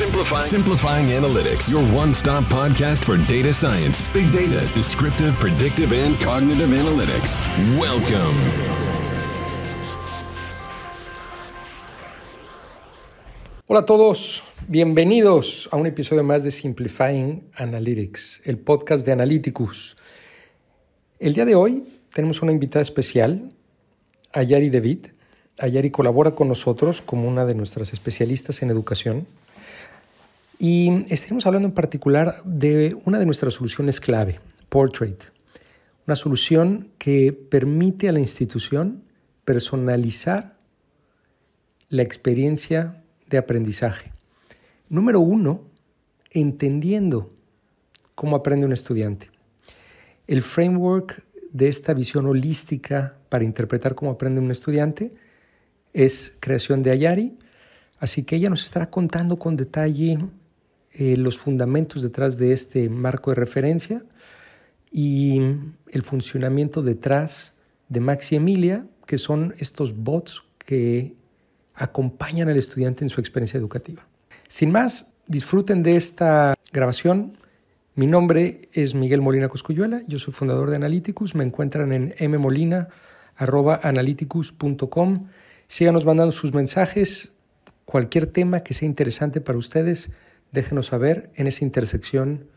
Simplifying. Simplifying Analytics, your one stop podcast for data science, big data, descriptive, predictive, and cognitive analytics. Welcome. Hola a todos, bienvenidos a un episodio más de Simplifying Analytics, el podcast de Analyticus. El día de hoy tenemos una invitada especial, Ayari David. Ayari colabora con nosotros como una de nuestras especialistas en educación y estaremos hablando en particular de una de nuestras soluciones clave, Portrait. Una solución que permite a la institución personalizar la experiencia de aprendizaje. Número uno, entendiendo cómo aprende un estudiante. El framework de esta visión holística para interpretar cómo aprende un estudiante es creación de Ayari, así que ella nos estará contando con detalle eh, los fundamentos detrás de este marco de referencia y el funcionamiento detrás de Maxi Emilia, que son estos bots que acompañan al estudiante en su experiencia educativa. Sin más, disfruten de esta grabación. Mi nombre es Miguel Molina Coscuyuela, yo soy fundador de Analyticus, me encuentran en mmolina.analyticus.com. Síganos mandando sus mensajes, cualquier tema que sea interesante para ustedes déjenos saber en esa intersección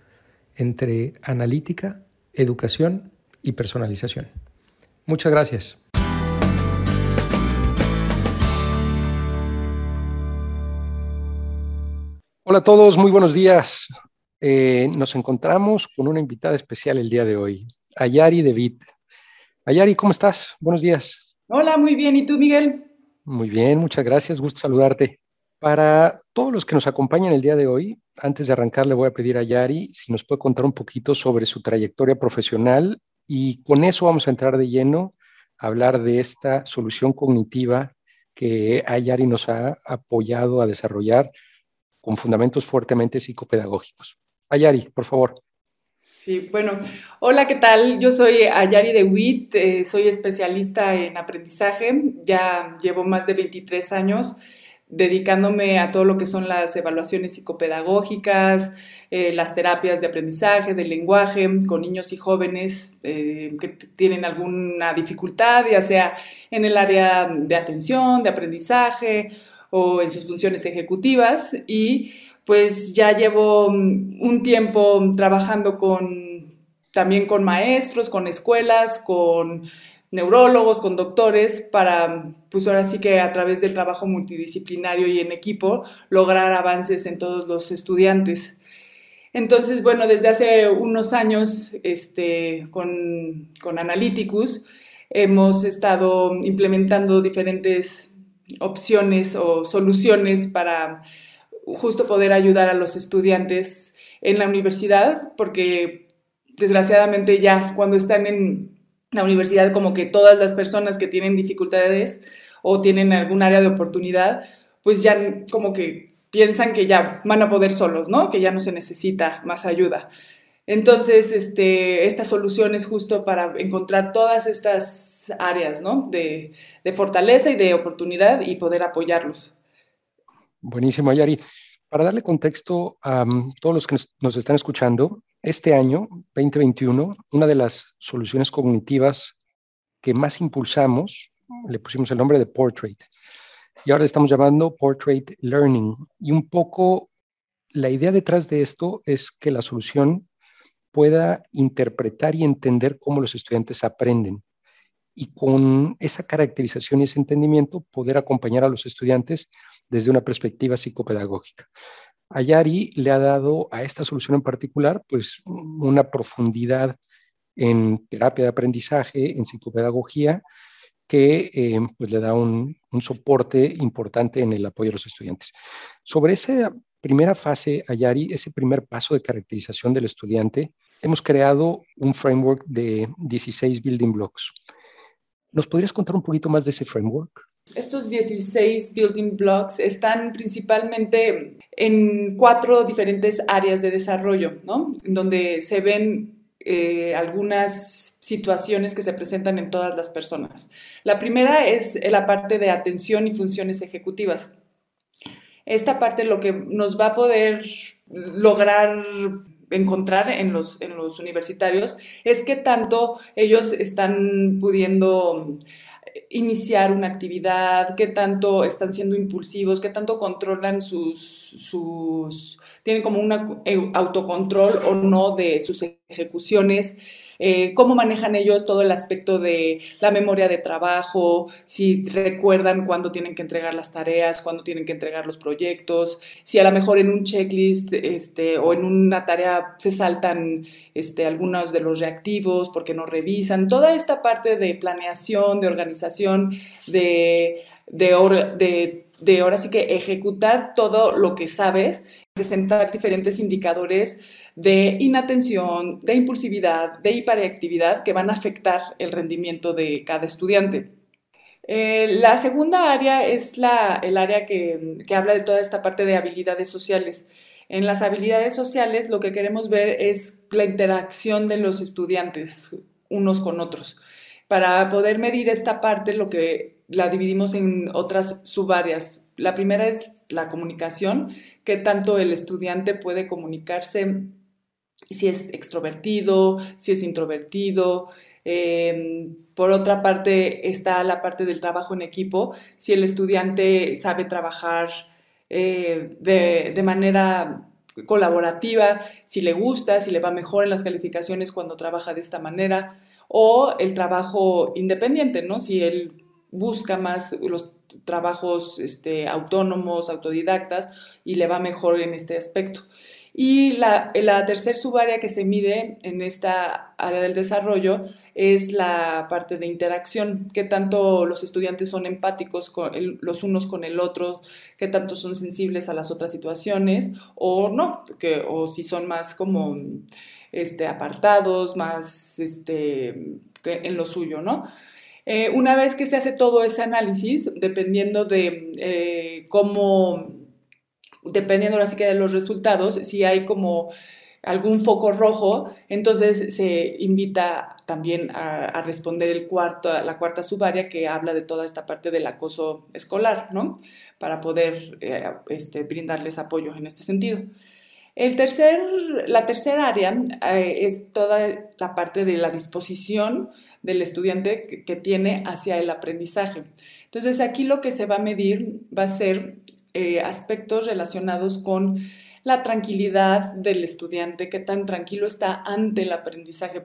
entre analítica, educación y personalización. Muchas gracias. Hola a todos, muy buenos días. Eh, nos encontramos con una invitada especial el día de hoy, Ayari David. Ayari, ¿cómo estás? Buenos días. Hola, muy bien. ¿Y tú, Miguel? Muy bien, muchas gracias. Gusto saludarte. Para todos los que nos acompañan el día de hoy, antes de arrancar le voy a pedir a Yari si nos puede contar un poquito sobre su trayectoria profesional y con eso vamos a entrar de lleno a hablar de esta solución cognitiva que Ayari nos ha apoyado a desarrollar con fundamentos fuertemente psicopedagógicos. Ayari, por favor. Sí, bueno, hola, ¿qué tal? Yo soy Ayari de WIT, eh, soy especialista en aprendizaje, ya llevo más de 23 años dedicándome a todo lo que son las evaluaciones psicopedagógicas, eh, las terapias de aprendizaje, del lenguaje, con niños y jóvenes eh, que tienen alguna dificultad, ya sea en el área de atención, de aprendizaje o en sus funciones ejecutivas. Y pues ya llevo mm, un tiempo trabajando con, también con maestros, con escuelas, con neurólogos, con doctores, para, pues ahora sí que a través del trabajo multidisciplinario y en equipo, lograr avances en todos los estudiantes. Entonces, bueno, desde hace unos años, este, con, con Analyticus, hemos estado implementando diferentes opciones o soluciones para justo poder ayudar a los estudiantes en la universidad, porque desgraciadamente ya cuando están en la universidad como que todas las personas que tienen dificultades o tienen algún área de oportunidad, pues ya como que piensan que ya van a poder solos, ¿no? Que ya no se necesita más ayuda. Entonces, este, esta solución es justo para encontrar todas estas áreas, ¿no? De, de fortaleza y de oportunidad y poder apoyarlos. Buenísimo, Yari. Para darle contexto a um, todos los que nos, están escuchando, este año, 2021, una de las soluciones cognitivas que más impulsamos, le pusimos el nombre de Portrait, y ahora le estamos llamando Portrait Learning. Y un poco la idea detrás de esto es que la solución pueda interpretar y entender cómo los estudiantes aprenden y con esa caracterización y ese entendimiento poder acompañar a los estudiantes desde una perspectiva psicopedagógica. Ayari le ha dado a esta solución en particular pues una profundidad en terapia de aprendizaje, en psicopedagogía, que eh, pues le da un, un, soporte importante en el apoyo a los estudiantes. Sobre esa primera fase, Ayari, ese primer paso de caracterización del estudiante, hemos creado un framework de 16 building blocks. ¿Nos podrías contar un poquito más de ese framework? Estos 16 building blocks están principalmente en cuatro diferentes áreas de desarrollo, ¿no? Donde se ven eh, algunas situaciones que se presentan en todas las personas. La primera es la parte de atención y funciones ejecutivas. Esta parte lo que nos va a poder lograr encontrar en los, en los universitarios es que tanto ellos están pudiendo iniciar una actividad, qué tanto están siendo impulsivos, qué tanto controlan sus, sus tienen como un autocontrol o no de sus ejecuciones, eh, cómo manejan ellos todo el aspecto de la memoria de trabajo, si recuerdan cuándo tienen que entregar las tareas, cuándo tienen que entregar los proyectos, si a lo mejor en un checklist este, o en una tarea se saltan este, algunos de los reactivos porque no revisan, toda esta parte de planeación, de organización, de, de, de ahora sí que ejecutar todo lo que sabes, presentar diferentes indicadores de inatención, de impulsividad, de hiperactividad que van a afectar el rendimiento de cada estudiante. Eh, la segunda área es la, el área que, que habla de toda esta parte de habilidades sociales. En las habilidades sociales lo que queremos ver es la interacción de los estudiantes unos con otros. Para poder medir esta parte, lo que la dividimos en otras subáreas. La primera es la comunicación, que tanto el estudiante puede comunicarse si es extrovertido, si es introvertido. Em, por otra parte está la parte del trabajo en equipo, si el estudiante sabe trabajar eh, de, manera colaborativa, si le gusta, si le va mejor en las calificaciones cuando trabaja de esta manera, o el trabajo independiente, ¿no? Si él busca más los trabajos este, autónomos, autodidactas, y le va mejor en este aspecto. Y la, la tercer subárea que se mide en esta área del desarrollo es la parte de interacción, qué tanto los estudiantes son empáticos los unos con el otro, qué tanto son sensibles a las otras situaciones o no, que, o si son más como este, apartados, más este, en lo suyo, ¿no? Eh, una vez que se hace todo ese análisis, dependiendo de eh, cómo dependiendo ahora sí que de los resultados, si hay como algún foco rojo, entonces se invita también a, responder el cuarto, la cuarta subárea que habla de toda esta parte del acoso escolar, ¿no? Para poder eh, este, brindarles apoyo en este sentido. El tercer, la tercera área eh, es toda la parte de la disposición del estudiante que, que tiene hacia el aprendizaje. Entonces aquí lo que se va a medir va a ser eh, aspectos relacionados con la tranquilidad del estudiante, qué tan tranquilo está ante el aprendizaje,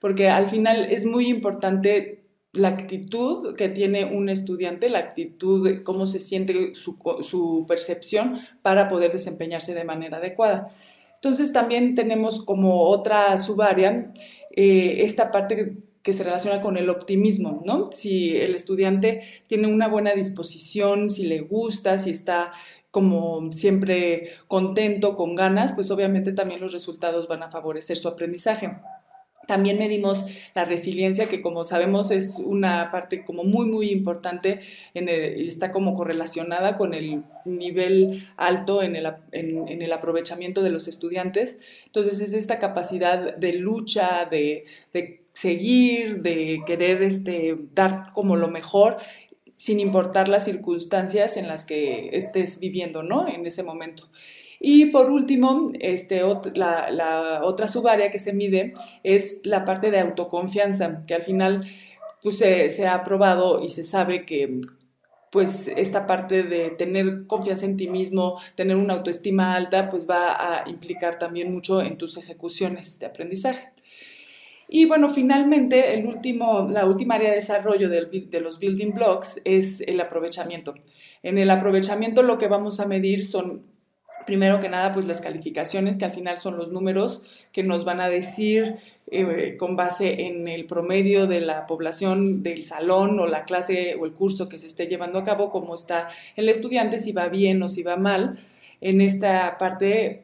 porque al final es muy importante la actitud que tiene un estudiante, la actitud, cómo se siente su, percepción para poder desempeñarse de manera adecuada. Entonces también tenemos como otra subárea eh, esta parte que se relaciona con el optimismo, ¿no? Si el estudiante tiene una buena disposición, si le gusta, si está como siempre contento, con ganas, pues obviamente también los resultados van a favorecer su aprendizaje. También medimos la resiliencia, que como sabemos es una parte como muy, muy importante, en está como correlacionada con el nivel alto en el, en el, aprovechamiento de los estudiantes. Entonces es esta capacidad de lucha, de, de seguir, de querer este, dar como lo mejor sin importar las circunstancias en las que estés viviendo, ¿no? En ese momento. Y por último, este, la, otra subárea que se mide es la parte de autoconfianza, que al final pues, se, se, ha probado y se sabe que pues esta parte de tener confianza en ti mismo, tener una autoestima alta, pues va a implicar también mucho en tus ejecuciones de aprendizaje. Y bueno, finalmente, el último, la última área de desarrollo de los building blocks es el aprovechamiento. En el aprovechamiento lo que vamos a medir son, primero que nada, pues las calificaciones, que al final son los números que nos van a decir eh, con base en el promedio de la población del salón o la clase o el curso que se esté llevando a cabo, cómo está el estudiante, si va bien o si va mal. En esta parte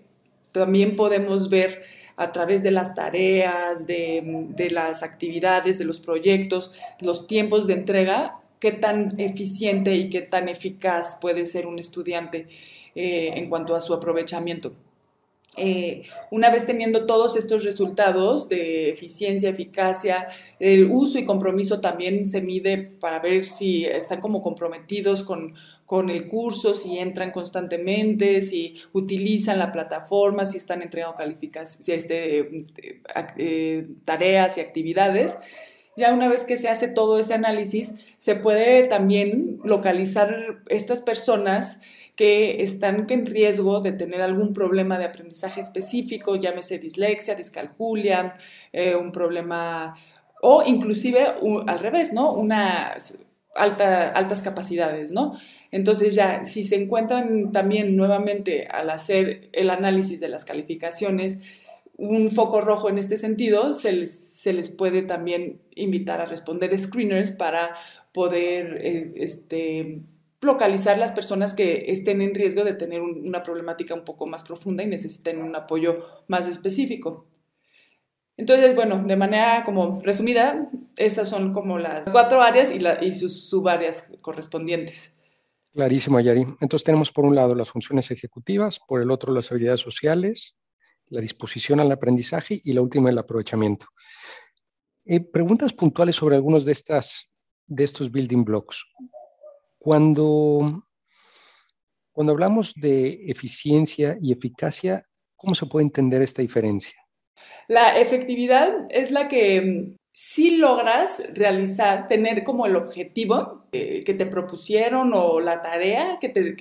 también podemos ver a través de las tareas, de, las actividades, de los proyectos, los tiempos de entrega, qué tan eficiente y qué tan eficaz puede ser un estudiante eh, en cuanto a su aprovechamiento. eh, una vez teniendo todos estos resultados de eficiencia, eficacia, el uso y compromiso también se mide para ver si están como comprometidos con, con el curso, si entran constantemente, si utilizan la plataforma, si están entregando calificaciones, este, eh, tareas y actividades. Ya una vez que se hace todo ese análisis, se puede también localizar estas personas que están en riesgo de tener algún problema de aprendizaje específico, llámese dislexia, discalculia, eh, un problema o inclusive al revés, ¿no? Unas alta, altas capacidades, ¿no? Entonces ya, si se encuentran también nuevamente al hacer el análisis de las calificaciones, un foco rojo en este sentido, se les, se les puede también invitar a responder screeners para poder eh, este, localizar las personas que estén en riesgo de tener una problemática un poco más profunda y necesiten un apoyo más específico. Entonces, bueno, de manera como resumida, esas son como las cuatro áreas y, y sus subáreas correspondientes. Clarísimo, Yari. Entonces tenemos por un lado las funciones ejecutivas, por el otro las habilidades sociales, la disposición al aprendizaje y la última el aprovechamiento. Eh, preguntas puntuales sobre algunos de, estas, de estos building blocks. Cuando, cuando hablamos de eficiencia y eficacia, ¿cómo se puede entender esta diferencia? La efectividad es la que mm, si logras realizar, tener como el objetivo que te propusieron o la tarea que, te,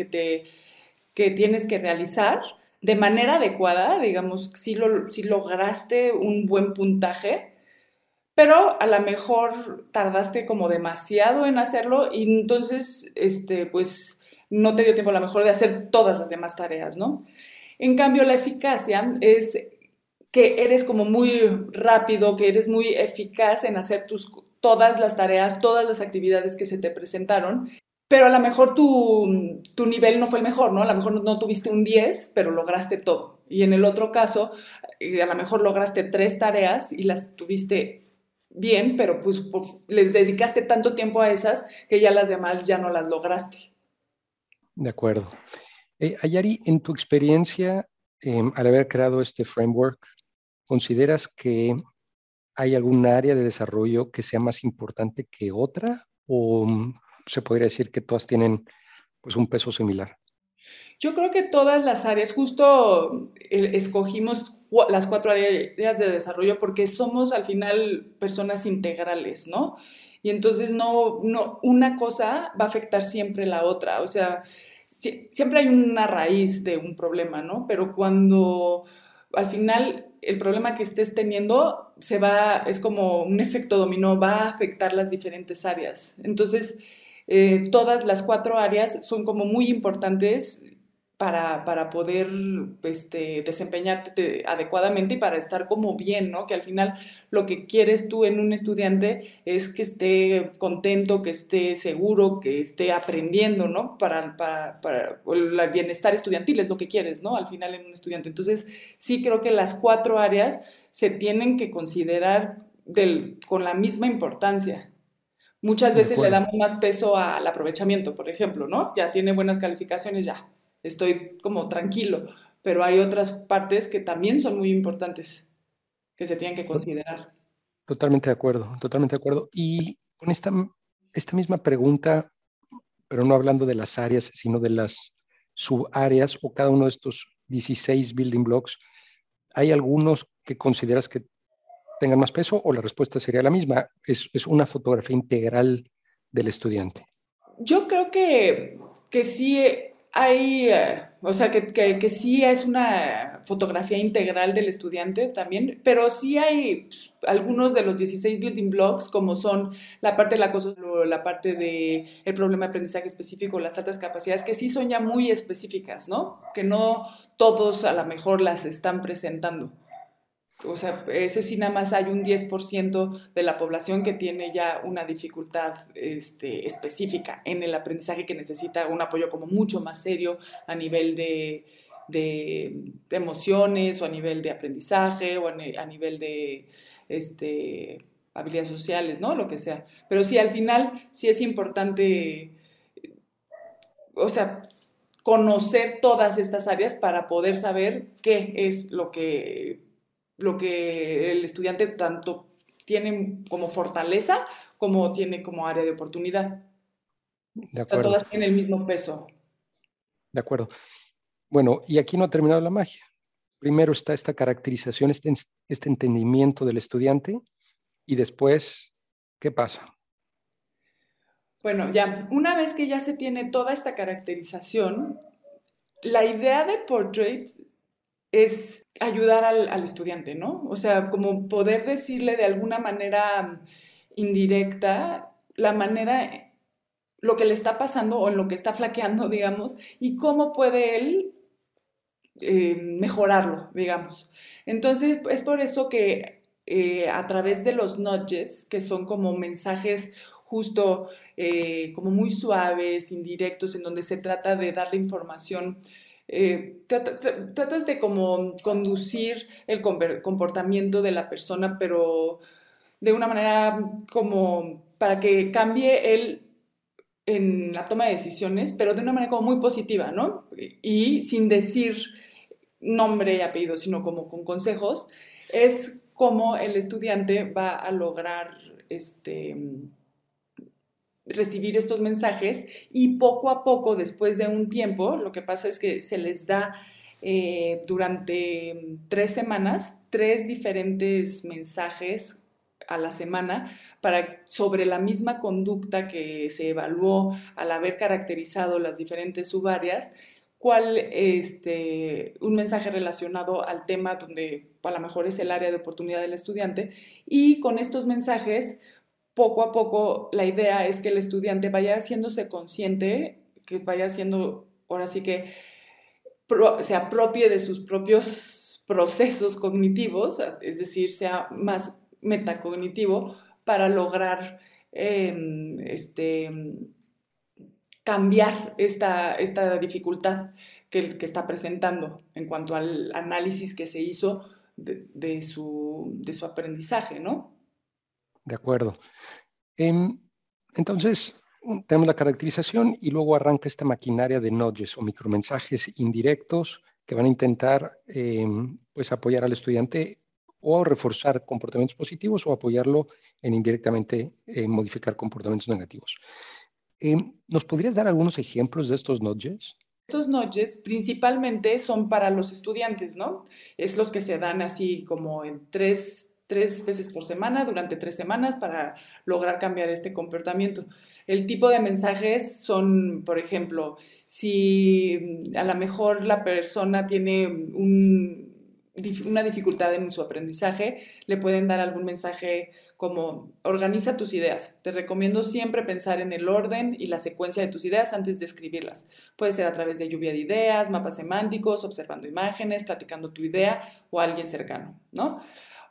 que tienes que realizar de manera adecuada, digamos, si, lo, si lograste un buen puntaje, pero a lo mejor tardaste como demasiado en hacerlo y entonces, este, pues, no te dio tiempo a lo mejor de hacer todas las demás tareas, ¿no? En cambio, la eficacia es que eres como muy rápido, que eres muy eficaz en hacer tus, todas las tareas, todas las actividades que se te presentaron, pero a lo mejor tu, tu nivel no fue el mejor, ¿no? A lo mejor no, tuviste un 10, pero lograste todo. Y en el otro caso, eh, a lo mejor lograste tres tareas y las tuviste bien, pero pues, le dedicaste tanto tiempo a esas que ya las demás ya no las lograste. De acuerdo. Eh, Ayari, en tu experiencia, em, al haber creado este framework, ¿consideras que hay algún área de desarrollo que sea más importante que otra? ¿O mm, se podría decir que todas tienen pues, un peso similar? Yo creo que todas las áreas, justo eh, escogimos las cuatro áreas de desarrollo porque somos al final personas integrales, ¿no? Y entonces no, no, una cosa va a afectar siempre la otra, o sea, siempre hay una raíz de un problema, ¿no? Pero cuando al final el problema que estés teniendo se va, es como un efecto dominó, va a afectar las diferentes áreas. Entonces, eh, todas las cuatro áreas son como muy importantes para, para poder este, desempeñarte adecuadamente y para estar como bien, ¿no? Que al final lo que quieres tú en un estudiante es que esté contento, que esté seguro, que esté aprendiendo, ¿no? Para, para, para el bienestar estudiantil es lo que quieres, ¿no? Al final en un estudiante. Entonces, sí creo que las cuatro áreas se tienen que considerar del, con la misma importancia. Muchas veces le damos más peso al aprovechamiento, por ejemplo, ¿no? Ya tiene buenas calificaciones, ya, estoy como tranquilo, pero hay otras partes que también son muy importantes que se tienen que considerar. Totalmente de acuerdo, totalmente de acuerdo. Y con esta, esta misma pregunta, pero no hablando de las áreas, sino de las subáreas o cada uno de estos 16 building blocks, ¿hay algunos que consideras que tengan más peso o la respuesta sería la misma? Es, es una fotografía integral del estudiante. Yo creo que, que sí hay, eh, o sea, que, que, que, sí es una fotografía integral del estudiante también, pero sí hay pues, algunos de los 16 building blocks, como son la parte del acoso, la parte del el problema de aprendizaje específico, las altas capacidades, que sí son ya muy específicas, ¿no? Que no todos a lo mejor las están presentando o sea, eso sí nada más hay un 10% de la población que tiene ya una dificultad este, específica en el aprendizaje que necesita un apoyo como mucho más serio a nivel de, emociones o a nivel de aprendizaje o a, nivel de este, habilidades sociales, ¿no? Lo que sea. Pero sí, al final sí es importante, o sea, conocer todas estas áreas para poder saber qué es lo que, lo que el estudiante tanto tiene como fortaleza como tiene como área de oportunidad. De acuerdo. todas tienen el mismo peso. De acuerdo. Bueno, y aquí no ha terminado la magia. Primero está esta caracterización, este, este entendimiento del estudiante y después, ¿qué pasa? Bueno, ya, una vez que ya se tiene toda esta caracterización, la idea de Portrait es ayudar al, estudiante, ¿no? O sea, como poder decirle de alguna manera indirecta la manera, lo que le está pasando o en lo que está flaqueando, digamos, y cómo puede él eh, mejorarlo, digamos. Entonces, es por eso que eh, a través de los nudges, que son como mensajes justo eh, como muy suaves, indirectos, en donde se trata de darle información. Eh, tratas de como conducir el comportamiento de la persona, pero de una manera como para que cambie él en la toma de decisiones, pero de una manera como muy positiva, ¿no? Y sin decir nombre y apellido, sino como con consejos, es como el estudiante va a lograr este, recibir estos mensajes y poco a poco, después de un tiempo, lo que pasa es que se les da eh, durante tres semanas tres diferentes mensajes a la semana para sobre la misma conducta que se evaluó al haber caracterizado las diferentes subáreas, cuál este un mensaje relacionado al tema donde a lo mejor es el área de oportunidad del estudiante y con estos mensajes poco a poco la idea es que el estudiante vaya haciéndose consciente, que vaya haciendo, ahora sí que se apropie de sus propios procesos cognitivos, es decir, sea más metacognitivo para lograr em, este, cambiar esta, esta dificultad que, está presentando en cuanto al análisis que se hizo de, su, de su aprendizaje, ¿no? De acuerdo. Em, entonces, tenemos la caracterización y luego arranca esta maquinaria de nudges o micromensajes indirectos que van a intentar em, pues apoyar al estudiante o reforzar comportamientos positivos o apoyarlo en indirectamente modificar comportamientos negativos. Em, ¿Nos podrías dar algunos ejemplos de estos nudges? Estos nudges principalmente son para los estudiantes, ¿no? Es los que se dan así como en tres tres veces por semana durante tres semanas para lograr cambiar este comportamiento. El tipo de mensajes son, por ejemplo, si a lo mejor la persona tiene una dificultad en su aprendizaje, le pueden dar algún mensaje como organiza tus ideas. Te recomiendo siempre pensar en el orden y la secuencia de tus ideas antes de escribirlas. Puede ser a través de lluvia de ideas, mapas semánticos, observando imágenes, platicando tu idea o alguien cercano, ¿no?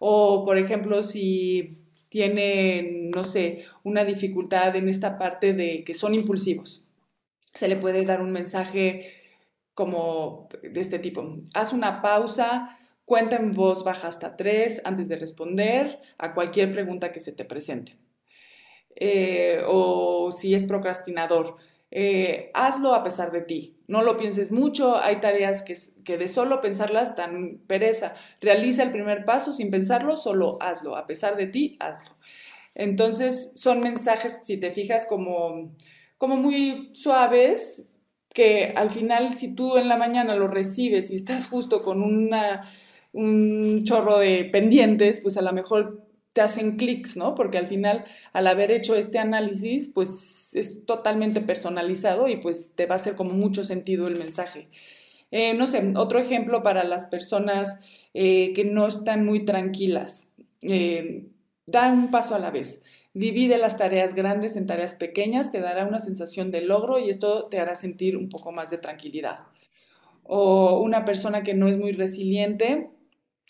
O, por ejemplo, si tienen, no sé, una dificultad en esta parte de que son impulsivos, se le puede dar un mensaje como de este tipo. Haz una pausa, cuenta en voz baja hasta tres antes de responder a cualquier pregunta que se te presente. Eh, o si es procrastinador, eh, hazlo a pesar de ti. No lo pienses mucho, hay tareas que, que, de solo pensarlas dan pereza. Realiza el primer paso sin pensarlo, solo hazlo. A pesar de ti, hazlo. Entonces son mensajes, si te fijas, como, como muy suaves, que al final si tú en la mañana lo recibes y estás justo con una, un chorro de pendientes, pues a lo mejor te hacen clics, ¿no? Porque al final, al haber hecho este análisis, pues es totalmente personalizado y pues te va a hacer como mucho sentido el mensaje. Eh, no sé, otro ejemplo para las personas eh, que no están muy tranquilas. Eh, da un paso a la vez. Divide las tareas grandes en tareas pequeñas, te dará una sensación de logro y esto te hará sentir un poco más de tranquilidad. O una persona que no es muy resiliente,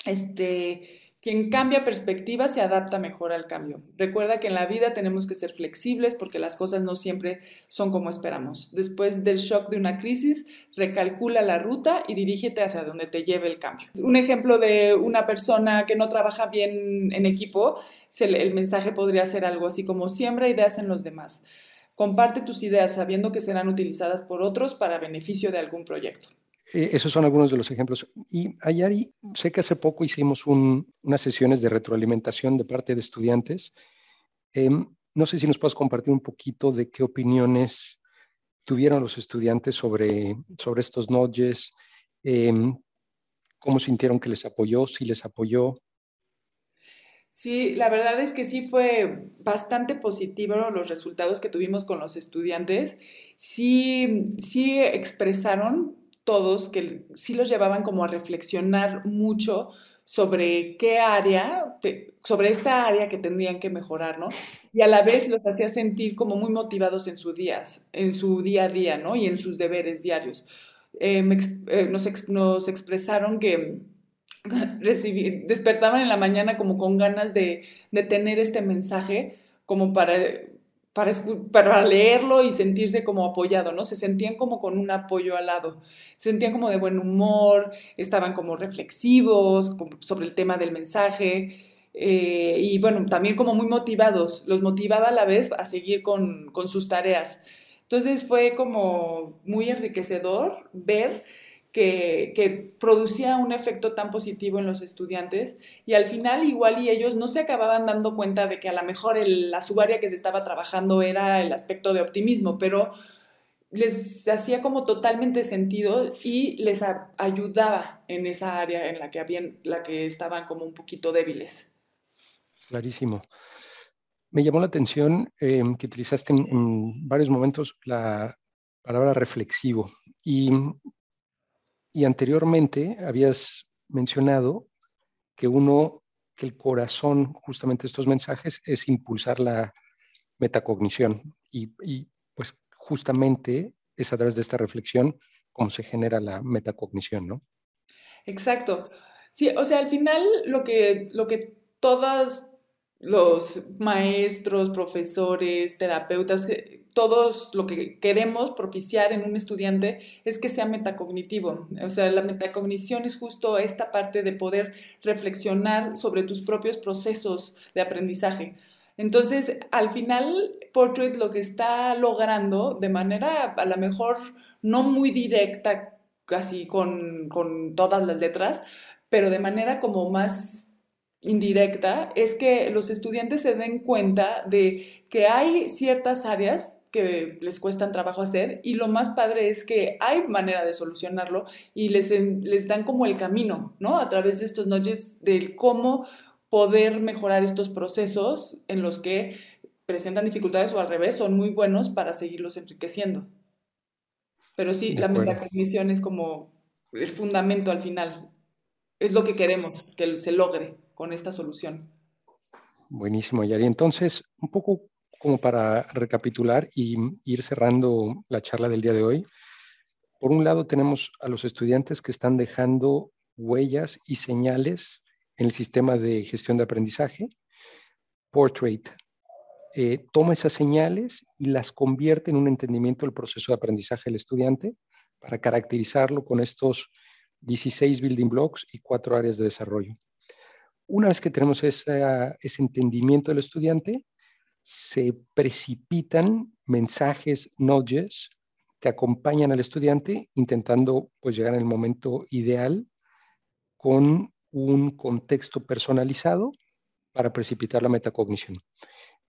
este, quien cambia perspectiva se adapta mejor al cambio. Recuerda que en la vida tenemos que ser flexibles porque las cosas no siempre son como esperamos. Después del shock de una crisis, recalcula la ruta y dirígete hacia donde te lleve el cambio. Un ejemplo de una persona que no trabaja bien en equipo, el mensaje podría ser algo así como siembra ideas en los demás. Comparte tus ideas sabiendo que serán utilizadas por otros para beneficio de algún proyecto. Eh, esos son algunos de los ejemplos. Y Ayari, sé que hace poco hicimos unas sesiones de retroalimentación de parte de estudiantes. Em, no sé si nos puedes compartir un poquito de qué opiniones tuvieron los estudiantes sobre, sobre estos notches, em, cómo sintieron que les apoyó, si les apoyó. Sí, la verdad es que sí fue bastante positivo los resultados que tuvimos con los estudiantes. Sí, sí expresaron todos que sí los llevaban como a reflexionar mucho sobre qué área, sobre esta área que tendrían que mejorar, ¿no? Y a la vez los hacía sentir como muy motivados en, sus días, en su día a día, ¿no? Y en sus deberes diarios. Eh, eh, nos, expresaron que despertaban en la mañana como con ganas de, de tener este mensaje, como para para, leerlo y sentirse como apoyado, ¿no? Se sentían como con un apoyo al lado, se sentían como de buen humor, estaban como reflexivos sobre el tema del mensaje eh, y bueno, también como muy motivados, los motivaba a la vez a seguir con, con sus tareas. Entonces fue como muy enriquecedor ver que, producía un efecto tan positivo en los estudiantes y al final igual y ellos no se acababan dando cuenta de que a lo mejor la subárea que se estaba trabajando era el aspecto de optimismo, pero les hacía como totalmente sentido y les ayudaba en esa área en la que, habían, la que estaban como un poquito débiles. Clarísimo. Me llamó la atención em, que utilizaste en, varios momentos la palabra reflexivo y y anteriormente habías mencionado que uno, que el corazón justamente de estos mensajes es impulsar la metacognición y, pues justamente es a través de esta reflexión cómo se genera la metacognición, ¿no? Exacto. Sí, o sea, al final lo que, lo que todas los maestros, profesores, terapeutas, eh, todos lo que queremos propiciar en un estudiante es que sea metacognitivo. O sea, la metacognición es justo esta parte de poder reflexionar sobre tus propios procesos de aprendizaje. Entonces, al final, Portrait lo que está logrando de manera a lo mejor no muy directa, casi con, con todas las letras, pero de manera como más indirecta es que los estudiantes se den cuenta de que hay ciertas áreas que les cuestan trabajo hacer y lo más padre es que hay manera de solucionarlo y les, les dan como el camino, ¿no? A través de estos noches del cómo poder mejorar estos procesos en los que presentan dificultades o al revés son muy buenos para seguirlos enriqueciendo. Pero sí, la metacognición es como el fundamento al final. Es lo que queremos, que se logre con esta solución. Buenísimo, Yari. Entonces, un poco como para recapitular y ir cerrando la charla del día de hoy. Por un lado, tenemos a los estudiantes que están dejando huellas y señales en el sistema de gestión de aprendizaje. Portrait eh, toma esas señales y las convierte en un entendimiento del proceso de aprendizaje del estudiante para caracterizarlo con estos 16 building blocks y cuatro áreas de desarrollo. Una vez que tenemos ese entendimiento del estudiante, se precipitan mensajes, nudges, que acompañan al estudiante intentando pues, llegar el momento ideal con un contexto personalizado para precipitar la metacognición.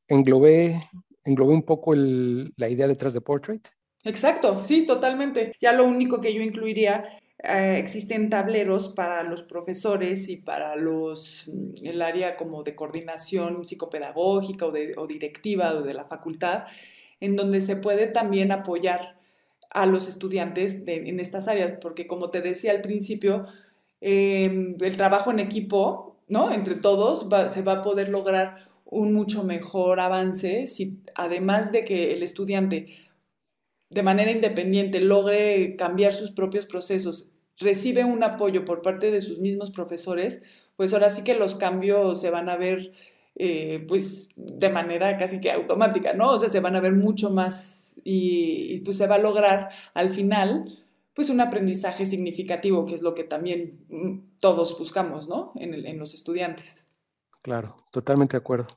Englobé, englobé un poco la idea detrás de Portrait. Exacto, sí, totalmente. Ya lo único que yo incluiría eh, existen tableros para los profesores y para los, mm, el área como de coordinación psicopedagógica o, de, o directiva o de la facultad, en donde se puede también apoyar a los estudiantes en estas áreas, porque como te decía al principio, em, el trabajo en equipo, ¿no? Entre todos se va a poder lograr un mucho mejor avance si además de que el estudiante de manera independiente logre cambiar sus propios procesos, recibe un apoyo por parte de sus mismos profesores, pues ahora sí que los cambios se van a ver eh, pues de manera casi que automática, ¿no? O sea, se van a ver mucho más y, pues se va a lograr al final pues un aprendizaje significativo, que es lo que también mm, todos buscamos, ¿no? En, en los estudiantes. Claro, totalmente de acuerdo.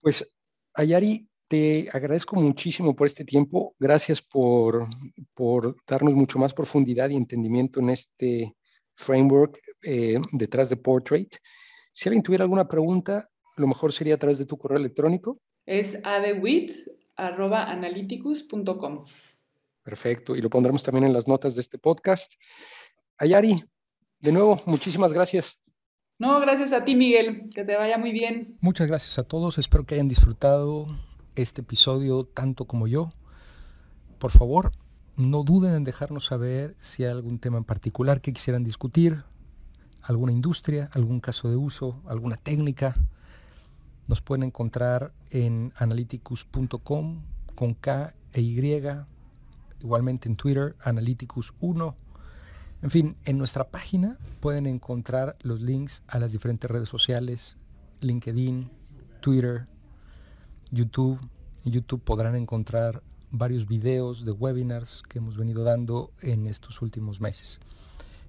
Pues Ayari, te agradezco muchísimo por este tiempo. Gracias por, por darnos mucho más profundidad y entendimiento en este framework eh, detrás de Portrait. Si alguien tuviera alguna pregunta, lo mejor sería a través de tu correo electrónico. Es adewit.analyticus.com. Perfecto, y lo pondremos también en las notas de este podcast. Ayari, de nuevo, muchísimas gracias. No, gracias a ti, Miguel. Que te vaya muy bien. Muchas gracias a todos. Espero que hayan disfrutado este episodio tanto como yo. Por favor, no duden en dejarnos saber si hay algún tema en particular que quisieran discutir, alguna industria, algún caso de uso, alguna técnica. Nos pueden encontrar en analyticus.com con K e Y, igualmente en Twitter, analyticus1. En fin, en nuestra página pueden encontrar los links a las diferentes redes sociales, LinkedIn, Twitter, YouTube. En YouTube podrán encontrar varios videos de webinars que hemos venido dando en estos últimos meses.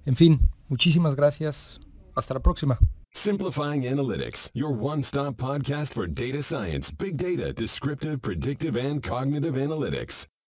En fin, muchísimas gracias. Hasta la próxima. Simplifying Analytics, your one-stop podcast for data science, big data, descriptive, predictive, and cognitive analytics.